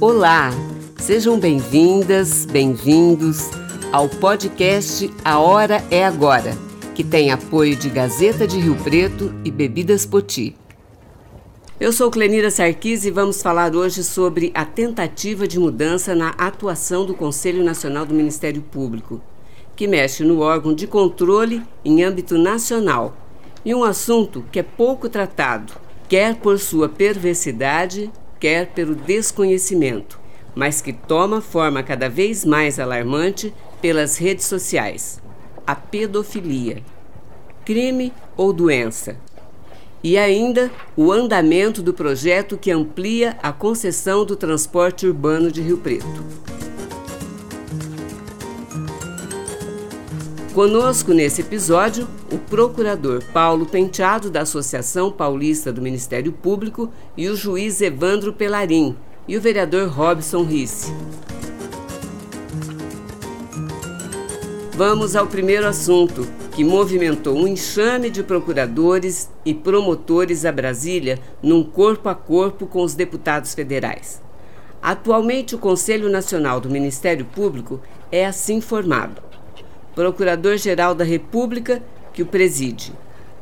Olá, sejam bem-vindas, bem-vindos ao podcast A Hora é Agora, que tem apoio de Gazeta de Rio Preto e Bebidas Poti. Eu sou Clenira Sarquis e vamos falar hoje sobre a tentativa de mudança na atuação do Conselho Nacional do Ministério Público, que mexe no órgão de controle em âmbito nacional, e um assunto que é pouco tratado, quer por sua perversidade, quer pelo desconhecimento, mas que toma forma cada vez mais alarmante pelas redes sociais: a pedofilia. Crime ou doença? E ainda o andamento do projeto que amplia a concessão do transporte urbano de Rio Preto. Conosco nesse episódio, o procurador Paulo Penteado, da Associação Paulista do Ministério Público, e o juiz Evandro Pelarim, e o vereador Robson Risse. Vamos ao primeiro assunto, que movimentou um enxame de procuradores e promotores a Brasília num corpo a corpo com os deputados federais. Atualmente, o Conselho Nacional do Ministério Público é assim formado Procurador-Geral da República, que o preside.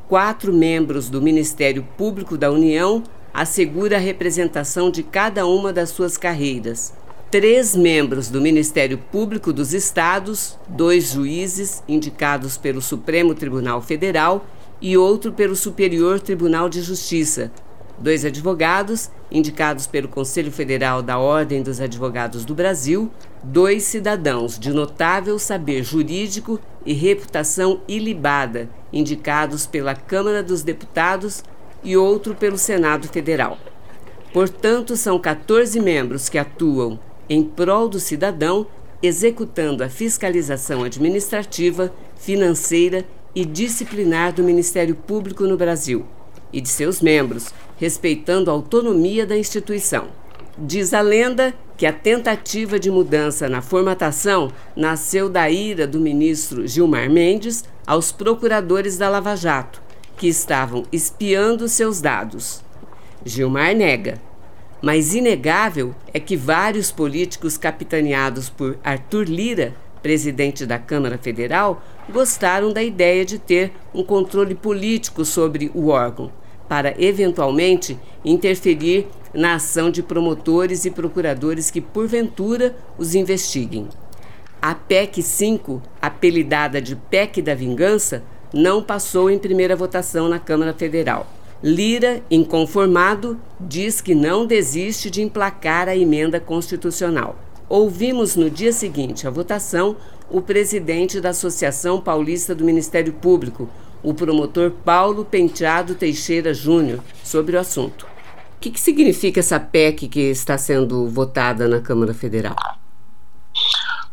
Quatro membros do Ministério Público da União assegura a representação de cada uma das suas carreiras. Três membros do Ministério Público dos Estados, dois juízes indicados pelo Supremo Tribunal Federal e outro pelo Superior Tribunal de Justiça, dois advogados, indicados pelo Conselho Federal da Ordem dos Advogados do Brasil, dois cidadãos de notável saber jurídico e reputação ilibada, indicados pela Câmara dos Deputados e outro pelo Senado Federal. Portanto, são 14 membros que atuam em prol do cidadão, executando a fiscalização administrativa, financeira e disciplinar do Ministério Público no Brasil e de seus membros, respeitando a autonomia da instituição. Diz a lenda que a tentativa de mudança na formatação nasceu da ira do ministro Gilmar Mendes aos procuradores da Lava Jato, que estavam espiando seus dados. Gilmar nega, mas inegável é que vários políticos capitaneados por Arthur Lira, presidente da Câmara Federal, gostaram da ideia de ter um controle político sobre o órgão para eventualmente interferir na ação de promotores e procuradores que porventura os investiguem. A PEC 5, apelidada de PEC da Vingança, não passou em primeira votação na Câmara Federal. Lira, inconformado, diz que não desiste de emplacar a emenda constitucional. Ouvimos no dia seguinte à votação o presidente da Associação Paulista do Ministério Público, o promotor Paulo Penteado Teixeira Júnior sobre o assunto. Que, que significa essa PEC que está sendo votada na Câmara Federal?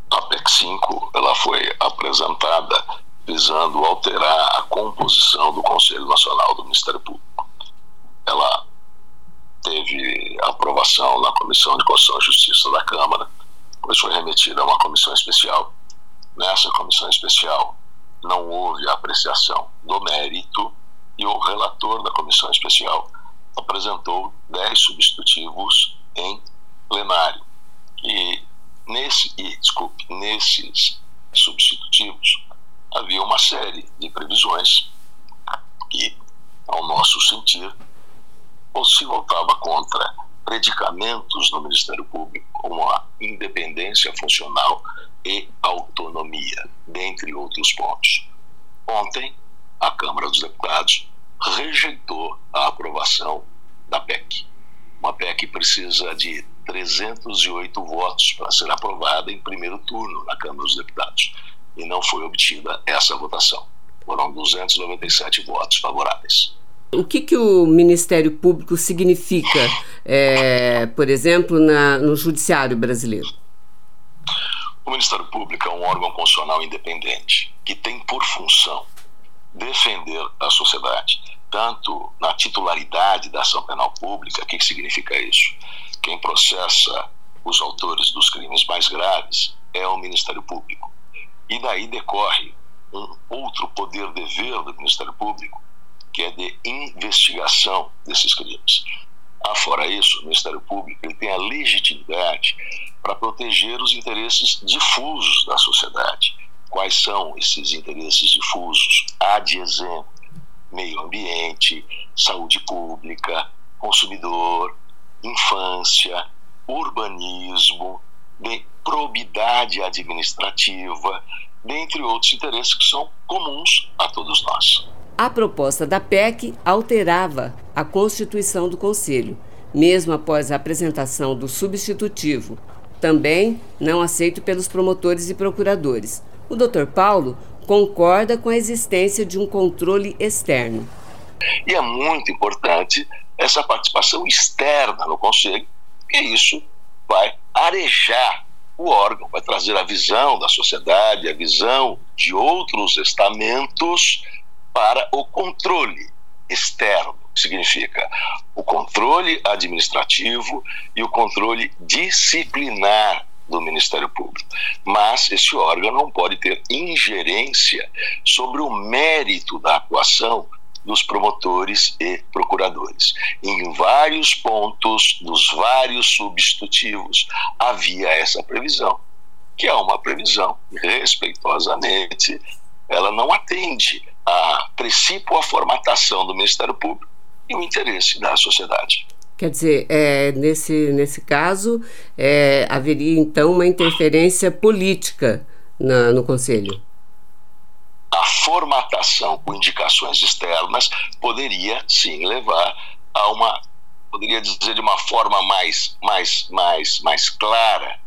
A PEC 5 ela foi apresentada visando alterar a composição do Conselho Nacional do Ministério Público. Ela teve aprovação na Comissão de Constituição e Justiça da Câmara, depois foi remetida a uma comissão especial. Nessa comissão especial, não houve apreciação do mérito e o relator da comissão especial apresentou dez substitutivos em plenário. E, nesse, e desculpe, nesses substitutivos havia uma série de previsões que, ao nosso sentir, se voltava contra predicamentos no Ministério Público, como a independência funcional e autonomia, dentre outros pontos. Ontem, a Câmara dos Deputados rejeitou a aprovação da PEC. Uma PEC precisa de 308 votos para ser aprovada em primeiro turno na Câmara dos Deputados. E não foi obtida essa votação. Foram 297 votos favoráveis. O que, que o Ministério Público significa, é, por exemplo, na, no Judiciário brasileiro? O Ministério Público é um órgão constitucional independente que tem por função defender a sociedade, tanto na titularidade da ação penal pública, o que significa isso? Quem processa os autores dos crimes mais graves é o Ministério Público. E daí decorre um outro poder-dever do Ministério Público, que é de investigação desses crimes. Afora isso, o Ministério Público ele tem a legitimidade para proteger os interesses difusos da sociedade. Quais são esses interesses difusos? Há de exemplo meio ambiente, saúde pública, consumidor, infância, urbanismo, probidade administrativa, dentre outros interesses que são comuns a todos nós. A proposta da PEC alterava a Constituição do Conselho, mesmo após a apresentação do substitutivo, também não aceito pelos promotores e procuradores. O Dr. Paulo concorda com a existência de um controle externo. E é muito importante essa participação externa no Conselho, porque isso vai arejar o órgão, vai trazer a visão da sociedade, a visão de outros estamentos para o controle externo, que significa o controle administrativo e o controle disciplinar do Ministério Público. Mas esse órgão não pode ter ingerência sobre o mérito da atuação dos promotores e procuradores. Em vários pontos dos vários substitutivos havia essa previsão, que é uma previsão respeitosamente, ela não atende a princípio a formatação do Ministério Público e o interesse da sociedade. Quer dizer, é, nesse, nesse caso, é, haveria então uma interferência política na, no Conselho? A formatação com indicações externas poderia sim levar a uma, poderia dizer de uma forma mais, mais, mais, mais clara,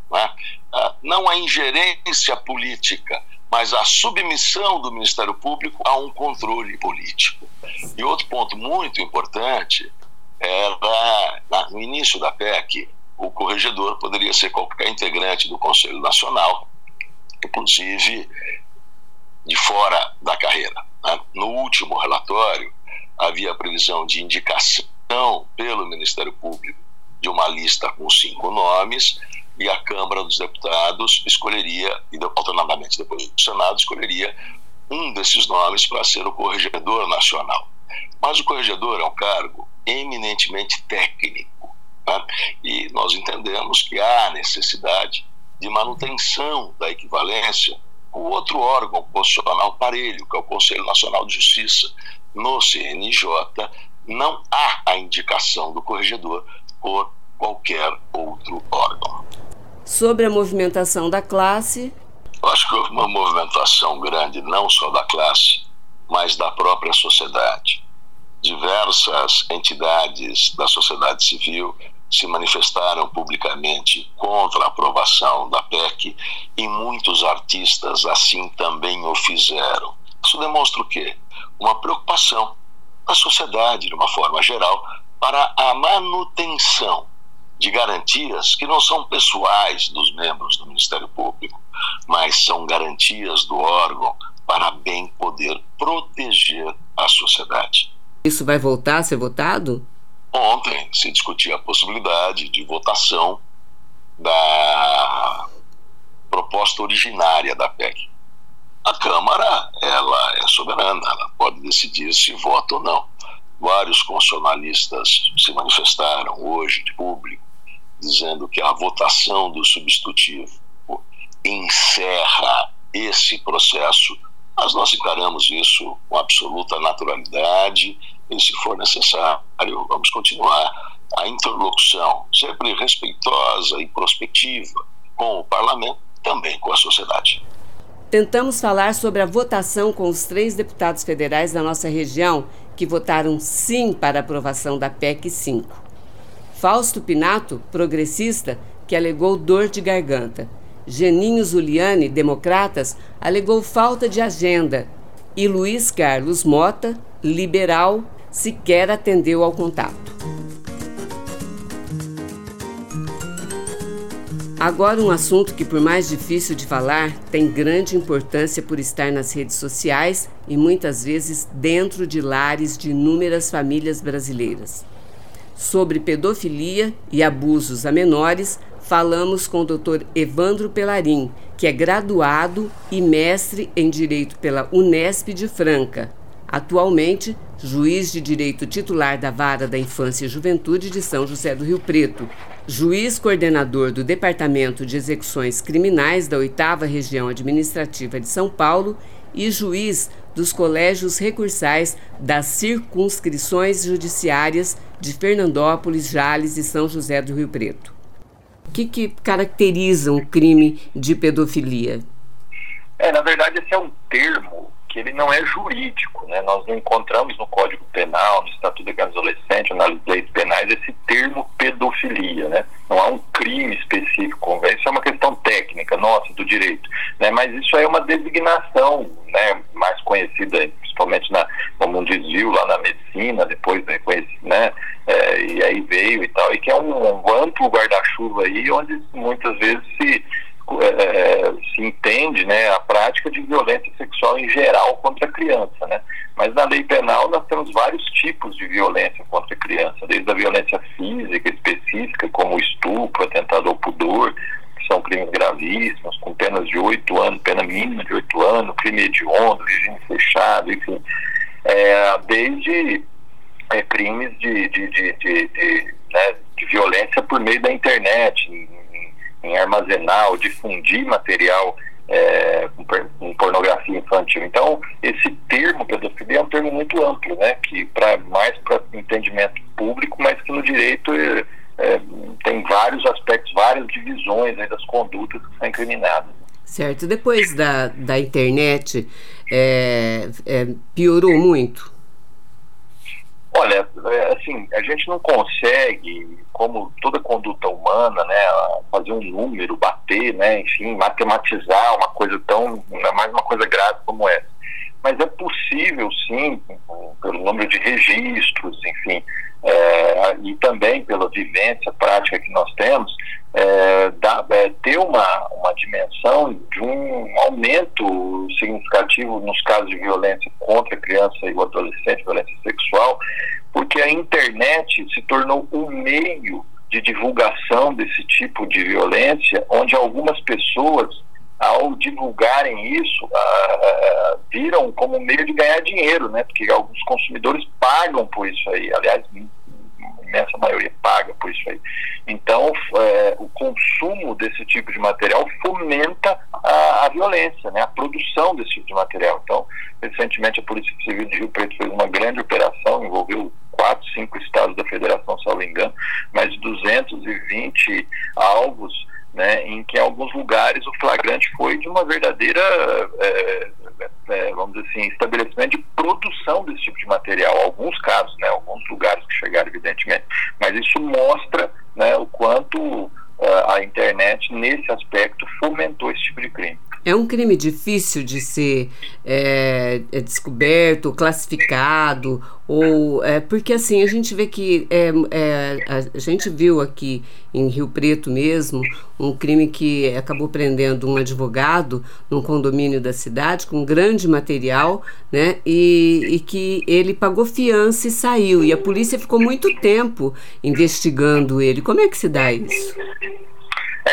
não a ingerência política, mas a submissão do Ministério Público a um controle político. E outro ponto muito importante era, no início da PEC, o corregedor poderia ser qualquer integrante do Conselho Nacional, inclusive de fora da carreira. Né? No último relatório, havia a previsão de indicação pelo Ministério Público de uma lista com cinco nomes e a Câmara dos Deputados escolheria, e alternadamente depois o Senado escolheria um desses nomes para ser o corregedor nacional. Mas o corregedor é um cargo eminentemente técnico. Né? E nós entendemos que há necessidade de manutenção da equivalência com outro órgão constitucional parelho, que é o Conselho Nacional de Justiça. No CNJ, não há a indicação do corregedor por qualquer outro órgão. Sobre a movimentação da classe. Eu acho que houve uma movimentação grande, não só da classe, mas da própria sociedade diversas entidades da sociedade civil se manifestaram publicamente contra a aprovação da PEC e muitos artistas assim também o fizeram. Isso demonstra o quê? Uma preocupação da sociedade, de uma forma geral, para a manutenção de garantias que não são pessoais dos membros do Ministério Público, mas são garantias do órgão para bem poder proteger a sociedade. Isso vai voltar a ser votado? Ontem se discutia a possibilidade de votação da proposta originária da PEC. A Câmara, ela é soberana, ela pode decidir se vota ou não. Vários constitucionalistas se manifestaram hoje de público, dizendo que a votação do substitutivo encerra esse processo, mas nós encaramos isso com absoluta naturalidade e, se for necessário, vamos continuar a interlocução, sempre respeitosa e prospectiva com o parlamento, também com a sociedade. Tentamos falar sobre a votação com os três deputados federais da nossa região que votaram sim para a aprovação da PEC 5. Fausto Pinato, progressista, que alegou dor de garganta. Geninho Zuliani, democratas, alegou falta de agenda. E Luiz Carlos Mota, liberal, sequer atendeu ao contato. Agora, um assunto que, por mais difícil de falar, tem grande importância por estar nas redes sociais e muitas vezes dentro de lares de inúmeras famílias brasileiras. Sobre pedofilia e abusos a menores, falamos com o Dr. Evandro Pelarim, que é graduado e mestre em Direito pela Unesp de Franca, Atualmente, juiz de direito titular da Vara da Infância e Juventude de São José do Rio Preto, juiz coordenador do Departamento de Execuções Criminais da 8 Região Administrativa de São Paulo e juiz dos colégios recursais das circunscrições judiciárias de Fernandópolis, Jales e São José do Rio Preto. O que, que caracteriza um crime de pedofilia? É, na verdade, esse é um termo que ele não é jurídico, né? Nós não encontramos no Código Penal, no Estatuto da Adolescente, nas leis penais, esse termo pedofilia, né? Não há um crime específico, isso é uma questão técnica, nossa, do direito, né? Mas isso é uma designação, né? Mais conhecida, principalmente na, como um desvio lá na medicina, depois, né? né? É, e aí veio e tal, e que é um, um amplo guarda-chuva aí, onde muitas vezes se é, se entende né, a prática de violência sexual em geral contra a criança. Né? Mas na lei penal nós temos vários tipos de violência contra a criança, desde a violência física específica, como estupro, atentado ao pudor, que são crimes gravíssimos, com penas de oito anos, pena mínima de oito anos, crime hediondo, regime fechado, enfim. É, desde é, crimes de, de, de, de, né, de violência por meio da internet, em armazenar ou difundir material é, com pornografia infantil. Então, esse termo pedofilia é um termo muito amplo, né, que para mais para entendimento público, mas que no direito é, é, tem vários aspectos, várias divisões aí das condutas que são incriminadas. Certo. Depois da, da internet, é, é, piorou muito? Olha, é, assim, a gente não consegue, como toda conduta humana, né, fazer um número, bater, né, enfim, matematizar uma coisa tão, mais uma coisa grave como essa. Mas é possível, sim, pelo número de registros, enfim, é, e também pela vivência prática que nós temos, é, dá, é, ter uma, uma dimensão de um aumento significativo nos casos de violência contra a criança e o adolescente, violência sexual, porque a internet se tornou um meio de divulgação desse tipo de violência, onde algumas pessoas, ao divulgarem isso, viram como meio de ganhar dinheiro, né? Porque alguns consumidores pagam por isso aí. Aliás, imensa maioria paga por isso aí. Então, é, o consumo desse tipo de material fomenta a, a, violência, né, a produção desse tipo de material. Então, recentemente a Polícia Civil de Rio Preto fez uma grande operação, envolveu quatro, cinco estados da federação, salvo engano, mais de 220 alvos, né, em que em alguns lugares o flagrante foi de uma verdadeira é, é, vamos dizer assim, estabelecimento de produção desse tipo de material. Alguns casos, né, alguns lugares que chegaram, evidentemente. Mas isso mostra né, o quanto uh, a internet, nesse aspecto, fomentou esse tipo de crime. É um crime difícil de ser é, é descoberto, classificado, ou é, porque assim a gente vê que é, é, a gente viu aqui em Rio Preto mesmo um crime que acabou prendendo um advogado num condomínio da cidade com grande material, né? E, e que ele pagou fiança e saiu e a polícia ficou muito tempo investigando ele. Como é que se dá isso?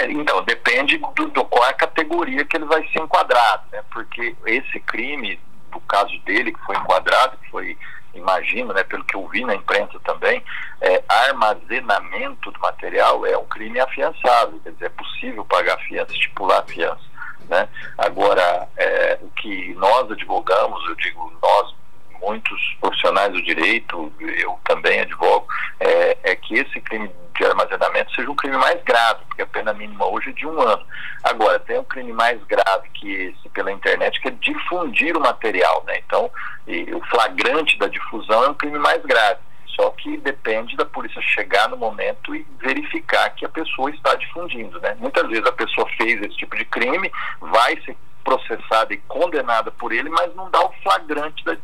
É, então, depende do, do, qual é a categoria que ele vai ser enquadrado, né? Porque esse crime, no caso dele, que foi enquadrado, que foi, imagino, né, pelo que eu vi na imprensa também, é, armazenamento do material é um crime afiançável, quer dizer, é possível pagar fiança, estipular fiança. Né? Agora, é, o que nós advogamos, eu digo nós, muitos profissionais do direito, eu também advogo, é, é que esse crime de armazenamento seja um crime mais grave, porque a pena mínima hoje é de um ano. Agora, tem um crime mais grave que esse pela internet, que é difundir o material. Né? Então, o flagrante da difusão é um crime mais grave. Só que depende da polícia chegar no momento e verificar que a pessoa está difundindo. Né? Muitas vezes a pessoa fez esse tipo de crime, vai ser processada e condenada por ele, mas não dá o flagrante da,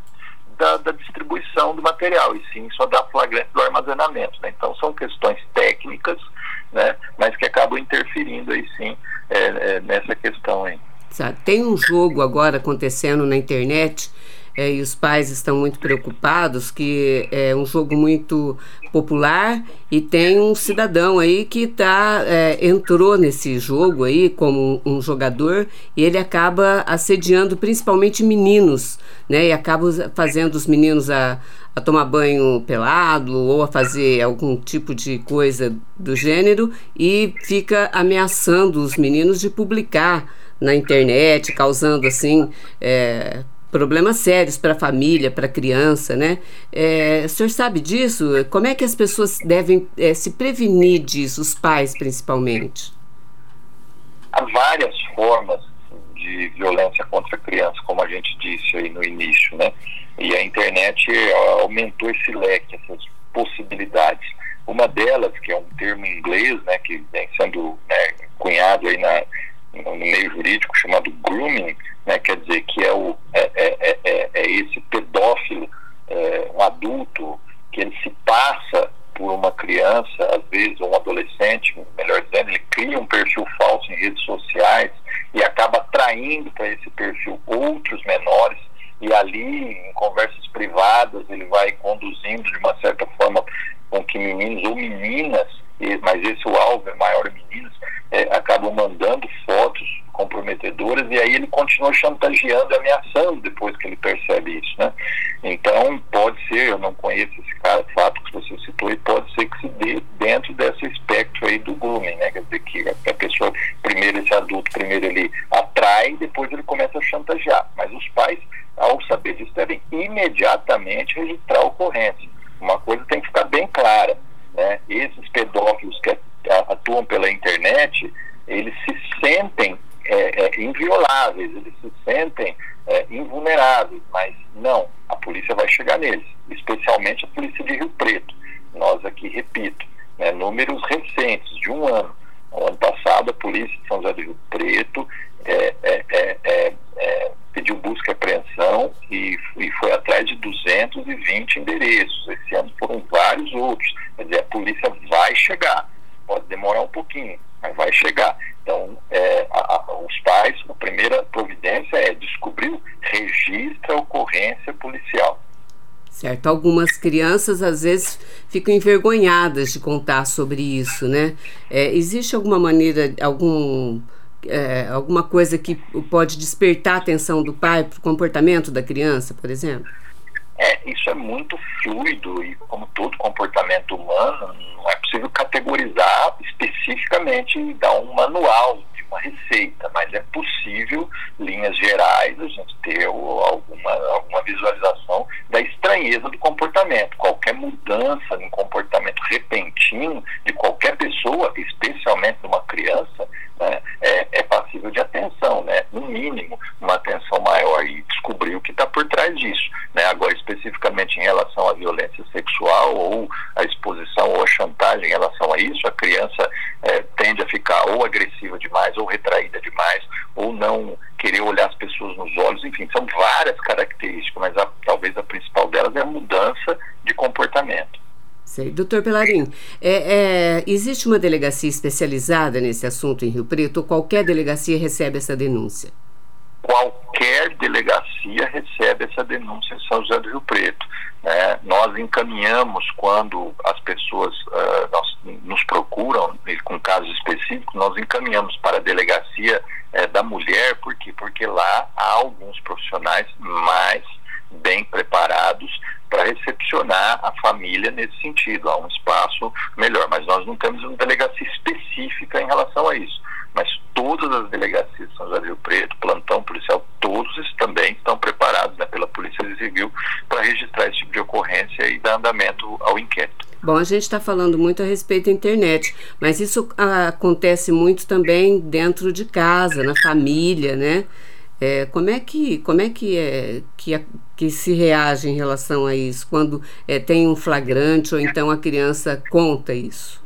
da, da, distribuição do material, e sim só da flagrante do armazenamento. Né? Então são questões técnicas, né? mas que acabam interferindo aí sim é, é, nessa questão aí. Tem um jogo agora acontecendo na internet é, e os pais estão muito preocupados que é um jogo muito popular e tem um cidadão aí que tá, é, entrou nesse jogo aí como um jogador e ele acaba assediando principalmente meninos, né? E acaba fazendo os meninos a, a tomar banho pelado ou a fazer algum tipo de coisa do gênero e fica ameaçando os meninos de publicar na internet, causando assim é, problemas sérios para a família, para a criança, né? É, o senhor sabe disso? Como é que as pessoas devem é, se prevenir disso, os pais principalmente? Há várias formas de violência contra a criança, como a gente disse aí no início, né? E a internet aumentou esse leque, essas possibilidades. Uma delas, que é um termo em inglês, né, que vem sendo né, cunhado aí na, no meio jurídico, chamado grooming, né, quer dizer que é, o, é, é, é, é esse pedófilo, um adulto, que ele se passa por uma criança, às vezes um adolescente, melhor dizendo, ele cria um perfil falso em redes sociais e acaba atraindo para esse perfil outros menores e ali em conversas privadas ele vai conduzindo de uma certa forma com que meninos ou meninas, mas esse o alvo é maior meninos, é, acabam mandando fotos comprometedoras e aí ele continua chantageando ameaçando depois que ele percebe isso, né? Então pode ser, eu não conheço esse cara, fato que você citou, e pode ser que se dê dentro desse espectro aí do grooming, né? Quer dizer que a pessoa, primeiro esse adulto, primeiro ele atrai, depois ele começa a chantagear. Mas os pais, ao saber disso, devem imediatamente registrar a ocorrência. Uma coisa tem que ficar bem clara, né? Esses pedófilos que atuam pela internet, eles se sentem é, é, invioláveis, eles se sentem é, invulneráveis, mas não, a polícia vai chegar neles, especialmente a polícia de Rio Preto. Nós aqui, repito, né, números recentes, de um ano. No ano passado, a polícia de São José do Rio Preto é, é, é, pediu busca e apreensão e, e foi atrás de 220 endereços. Esse ano foram vários outros. Quer dizer, a polícia vai chegar. Pode demorar um pouquinho, mas vai chegar. Então, é, a, a, os pais, a primeira providência é descobrir, registra a ocorrência policial. Certo. Algumas crianças às vezes ficam envergonhadas de contar sobre isso, né? É, existe alguma maneira, algum, é, alguma coisa que pode despertar a atenção do pai para o comportamento da criança, por exemplo? É, isso é muito fluido e como todo comportamento humano, não é possível categorizar especificamente e dar um manual de uma receita, mas é possível, linhas gerais, a gente ter alguma, alguma visualização da estranheza do comportamento. Qualquer mudança no comportamento repentino de qualquer pessoa, especialmente de uma criança, né, é, é passível de atenção, né? no mínimo, uma atenção maior e descobrir o que está por trás disso. Né? Agora, especificamente em relação à violência sexual ou à exposição ou à chantagem em relação a isso, a criança é, tende a ficar ou agressiva demais ou retraída demais ou não querer olhar as pessoas nos olhos, enfim, são várias características, mas a, talvez a principal delas é a mudança de comportamento. Sei. Doutor Pelarim, é, é, existe uma delegacia especializada nesse assunto em Rio Preto ou qualquer delegacia recebe essa denúncia? Qualquer delegacia recebe essa denúncia em São José do Rio Preto. Né? Nós encaminhamos quando as pessoas uh, nós, nos procuram com casos específicos, nós encaminhamos para a delegacia uh, da mulher, por quê? Porque lá há alguns profissionais mais bem preparados para recepcionar a família nesse sentido, há um espaço melhor. Mas nós não temos uma delegacia específica em relação a isso. Mas todas as delegacias de São José do Rio Preto, plantão policial, todos também estão preparados né, pela Polícia Civil para registrar esse tipo de ocorrência e dar andamento ao inquérito. Bom, a gente está falando muito a respeito da internet, mas isso acontece muito também dentro de casa, na família, né? É, como é que como é que é que, que se reage em relação a isso quando é, tem um flagrante ou então a criança conta isso?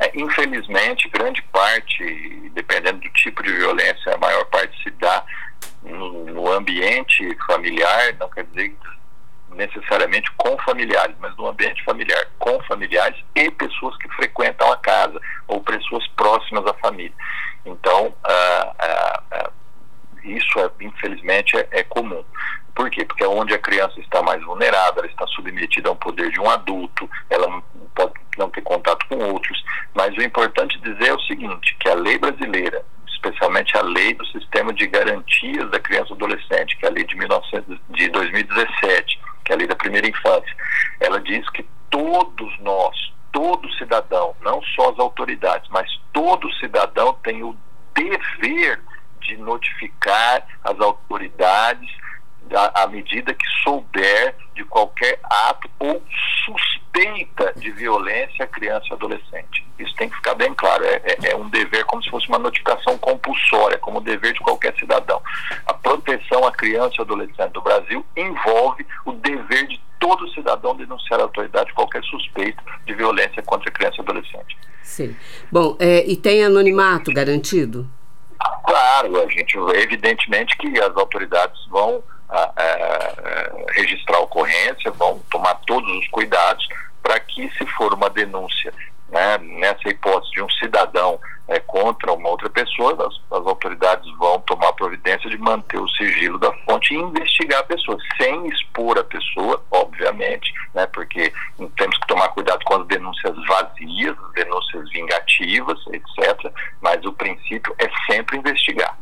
É, infelizmente, grande parte, dependendo do tipo de violência, a maior parte se dá no, no ambiente familiar, não quer dizer necessariamente com familiares, mas no ambiente familiar, com familiares e pessoas que frequentam a casa ou pessoas próximas à família. Então, ah, ah, ah, isso é, infelizmente é, é, comum. Por quê? Porque é onde a criança está mais vulnerável, ela está submetida a um poder de um adulto, ela não pode não ter contato com outros. Mas o importante dizer é o seguinte, que a lei brasileira, especialmente a lei do sistema de garantias da criança e adolescente, que é a lei de, 1900, de 2017, que é a lei da primeira infância, ela diz que todos nós, todo cidadão, não só as autoridades, mas todo cidadão tem o dever de notificar as autoridades à medida que souber de qualquer ato ou suspeita de violência a criança e adolescente. Isso tem que ficar bem claro. É, é, é um dever, como se fosse uma notificação compulsória, como o dever de qualquer cidadão. A proteção à criança e adolescente do Brasil envolve o dever de todo cidadão denunciar a autoridade qualquer suspeita de violência contra a criança e adolescente. Sim. Bom, é, e tem anonimato garantido? Claro, a gente evidentemente que as autoridades vão a, a, registrar a ocorrência, vão tomar todos os cuidados para que, se for uma denúncia, né, nessa hipótese de um cidadão é, contra uma outra pessoa, as, as, autoridades vão tomar providência de manter o sigilo da fonte e investigar a pessoa, sem expor a pessoa, obviamente, né, porque temos que tomar cuidado com as denúncias vazias, as denúncias vingativas, etc. Mas o princípio é sempre investigar.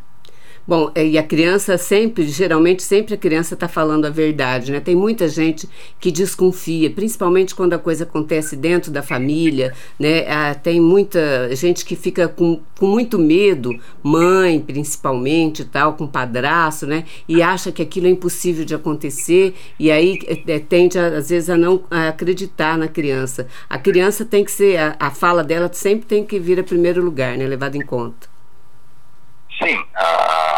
Bom, é, e a criança sempre, geralmente sempre a criança está falando a verdade, né? Tem muita gente que desconfia, principalmente quando a coisa acontece dentro da família, né? Ah, tem muita gente que fica com, com muito medo, mãe principalmente tal, com padrasto, né? E acha que aquilo é impossível de acontecer e aí é, é tende às vezes a não acreditar na criança. A criança tem que ser, a, a fala dela sempre tem que vir a primeiro lugar, né? Levado em conta. Sim, a, a, as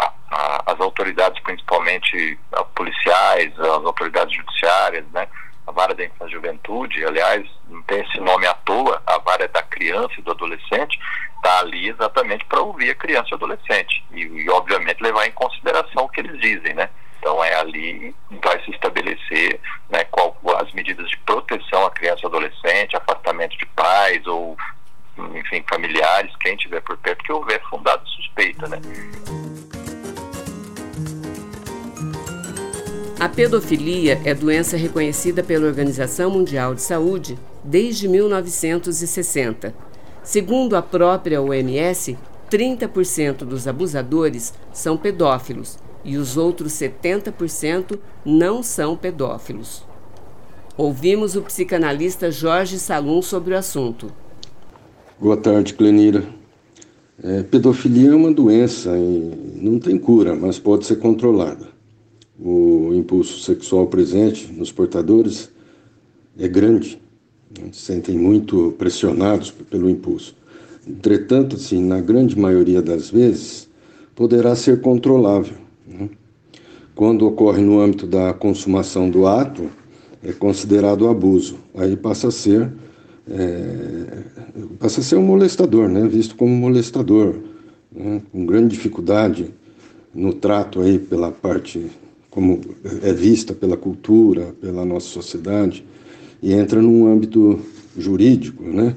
autoridades, principalmente policiais, as autoridades judiciárias, né, a vara da infância e juventude, aliás, não tem esse nome à toa, a vara da criança e do adolescente, está ali exatamente para ouvir a criança e o adolescente e, e, obviamente, levar em consideração o que eles dizem, né? Então, é ali vai se estabelecer né, qual, as medidas de proteção à criança e adolescente, afastamento de pais ou enfim, familiares, quem tiver por perto, que houver fundada suspeita, né? A pedofilia é doença reconhecida pela Organização Mundial de Saúde desde 1960. Segundo a própria OMS, 30% dos abusadores são pedófilos e os outros 70% não são pedófilos. Ouvimos o psicanalista Jorge Salum sobre o assunto. Boa tarde, Clenira. É, pedofilia é uma doença e não tem cura, mas pode ser controlada. O impulso sexual presente nos portadores é grande, né? se sentem muito pressionados pelo impulso. Entretanto, assim, na grande maioria das vezes, poderá ser controlável. Né? Quando ocorre no âmbito da consumação do ato, é considerado abuso. Aí passa a ser é, passa a ser um molestador, né? visto como molestador, né? com grande dificuldade no trato aí pela parte como é vista pela cultura, pela nossa sociedade, e entra num âmbito jurídico, né?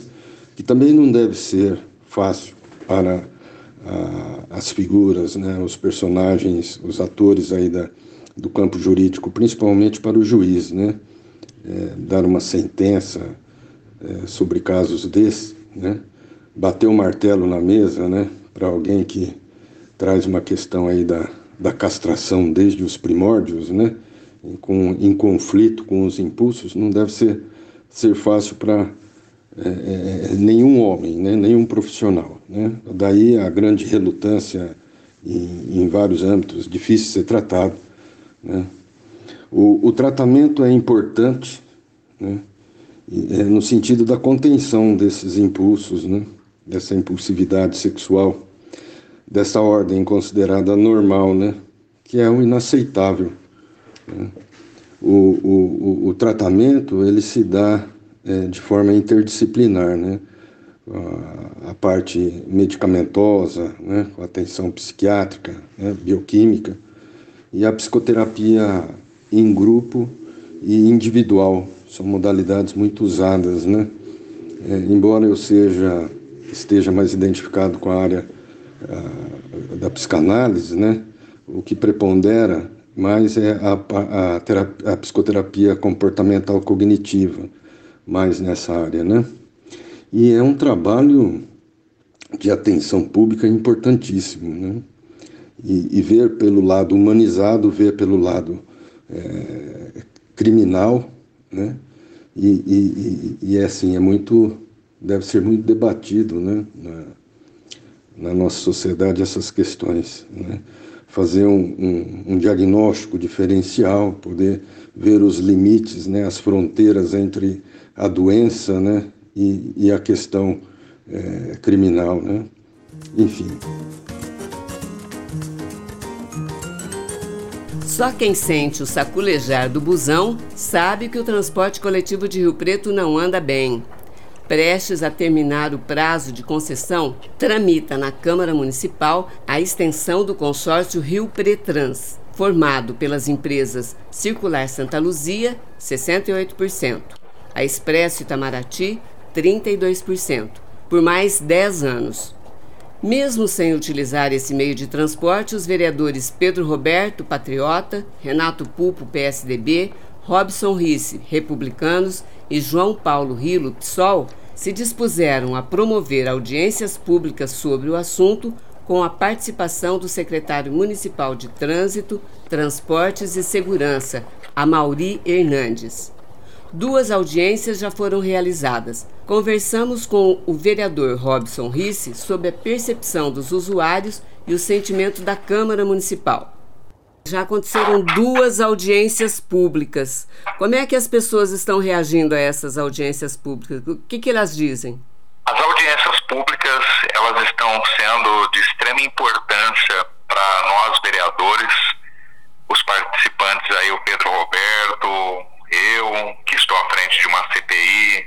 que também não deve ser fácil para a, as figuras, né? os personagens, os atores aí da, do campo jurídico, principalmente para o juiz, né? É, dar uma sentença é, sobre casos desses, né? Bater o martelo na mesa, né? Para alguém que traz uma questão aí da, da castração desde os primórdios, né? Em, com, em conflito com os impulsos, não deve ser, ser fácil para é, é, nenhum homem, né? nenhum profissional. Né? Daí a grande relutância em, em vários âmbitos, difícil de ser tratado. Né? O, o tratamento é importante, né? é, no sentido da contenção desses impulsos, né? dessa impulsividade sexual, dessa ordem considerada normal, né? que é o inaceitável. Né? O, o, o, tratamento ele se dá é, de forma interdisciplinar, né? a, parte medicamentosa, né? com atenção psiquiátrica, né? bioquímica, e a psicoterapia em grupo e individual, são modalidades muito usadas, né? É, embora eu seja esteja mais identificado com a área da psicanálise, né? O que prepondera mais é a, a, terapia, a psicoterapia comportamental cognitiva, mais nessa área, né? E é um trabalho de atenção pública importantíssimo, né? E, e ver pelo lado humanizado, ver pelo lado é, criminal, né? E, e, e, é assim, é muito, deve ser muito debatido, né? Na, na nossa sociedade essas questões, né? fazer um, um, um, diagnóstico diferencial, poder ver os limites, né, as fronteiras entre a doença né, e, e a questão é, criminal. Né? Enfim. Só quem sente o saculejar do busão sabe que o transporte coletivo de Rio Preto não anda bem prestes a terminar o prazo de concessão, tramita na Câmara Municipal a extensão do consórcio Rio Pretrans, formado pelas empresas Circular Santa Luzia, 68%, a Expresso Itamaraty, 32%, por mais 10 anos. Mesmo sem utilizar esse meio de transporte, os vereadores Pedro Roberto, Patriota, Renato Pupo, PSDB, Robson Risse, Republicanos, e João Paulo Rilo, PSOL, se dispuseram a promover audiências públicas sobre o assunto com a participação do secretário municipal de Trânsito, Transportes e Segurança, Amauri Hernandes. Duas audiências já foram realizadas. Conversamos com o vereador Robson Risse sobre a percepção dos usuários e o sentimento da Câmara Municipal. Já aconteceram duas audiências públicas. Como é que as pessoas estão reagindo a essas audiências públicas? O que, que elas dizem? As audiências públicas elas estão sendo de extrema importância para nós vereadores, os participantes aí, o Pedro Roberto, eu, que estou à frente de uma CPI,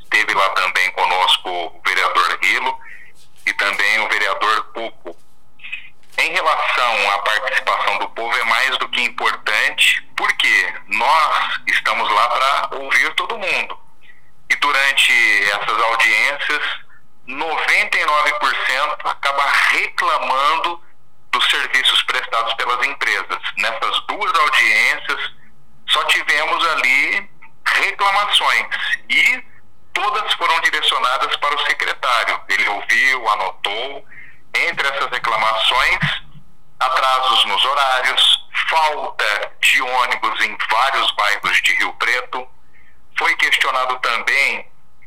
esteve lá também conosco o vereador Rilo e também o vereador Pupo em relação à participação do povo é mais do que importante, porque nós estamos lá para ouvir todo mundo. E durante essas audiências, 99% acaba reclamando dos serviços prestados pelas empresas. Nessas duas audiências, só tivemos ali reclamações e todas foram direcionadas para o secretário. Ele ouviu, anotou entre essas reclamações, atrasos nos horários, falta de ônibus em vários bairros de Rio Preto. Foi questionado também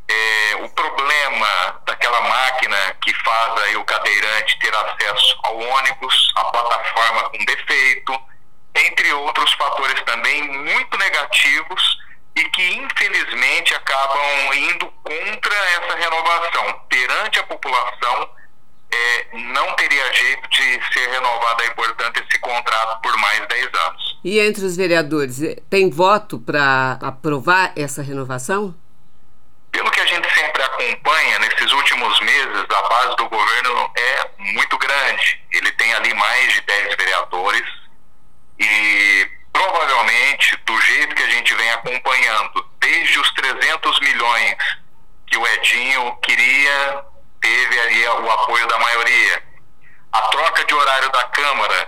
é, o problema daquela máquina que faz aí o cadeirante ter acesso ao ônibus, a plataforma com defeito, entre outros fatores também muito negativos e que infelizmente acabam indo contra essa renovação perante a população não teria jeito de ser renovado aí, portanto, esse contrato por mais 10 anos. E entre os vereadores, eh, tem voto para aprovar essa renovação? Pelo que a gente sempre acompanha, nesses últimos meses, a base do governo é muito grande. Ele tem ali mais de 10 vereadores e provavelmente, do jeito que a gente vem acompanhando, desde os 300 milhões que o Edinho queria teve aí o apoio da maioria. A troca de horário da Câmara,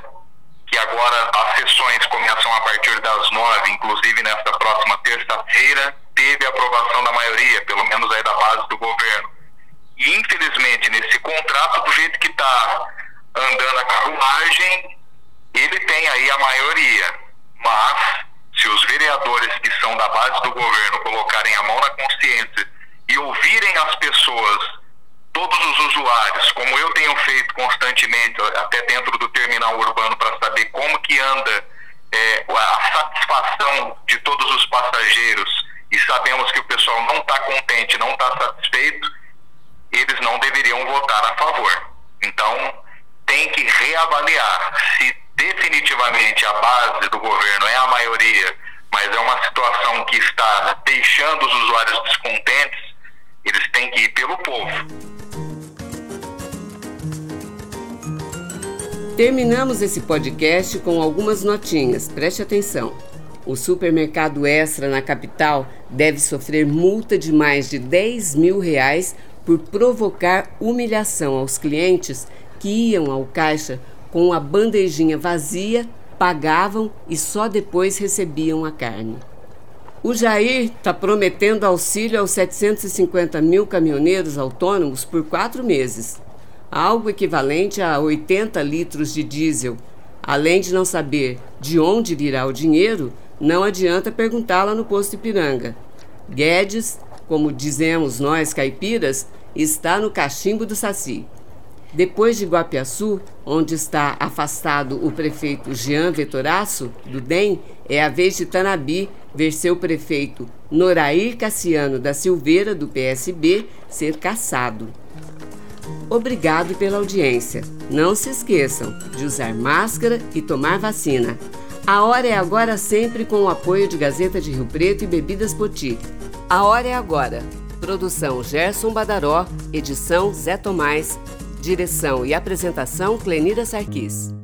que agora as sessões começam a partir das nove, inclusive nesta próxima terça-feira, teve aprovação da maioria, pelo menos aí da base do governo. E infelizmente nesse contrato, do jeito que está andando a carruagem, ele tem aí a maioria. Mas se os vereadores que são da base do governo colocarem a mão na consciência e ouvirem as pessoas todos os usuários, como eu tenho feito constantemente, até dentro do terminal urbano, para saber como que anda é, a satisfação de todos os passageiros e sabemos que o pessoal não está contente, não está satisfeito, eles não deveriam votar a favor. Então, tem que reavaliar se definitivamente a base do governo é a maioria, mas é uma situação que está deixando os usuários descontentes, eles têm que ir pelo povo. Terminamos esse podcast com algumas notinhas, preste atenção. O supermercado Extra na capital deve sofrer multa de mais de 10 mil reais por provocar humilhação aos clientes que iam ao caixa com a bandejinha vazia pagavam e só depois recebiam a carne. O Jair está prometendo auxílio aos 750 mil caminhoneiros autônomos por quatro meses, algo equivalente a 80 litros de diesel. Além de não saber de onde virá o dinheiro, não adianta perguntá-la no posto Ipiranga. Guedes, como dizemos nós caipiras, está no cachimbo do Saci. Depois de Guapiaçu, onde está afastado o prefeito Jean Vetoraço, do DEM, é a vez de Tanabi ver seu prefeito Norair Cassiano da Silveira, do PSB, ser caçado. Obrigado pela audiência. Não se esqueçam de usar máscara e tomar vacina. A hora é agora sempre com o apoio de Gazeta de Rio Preto e Bebidas Poti. A hora é agora. Produção Gerson Badaró, edição Zé Tomás, direção e apresentação Clenira Sarquis.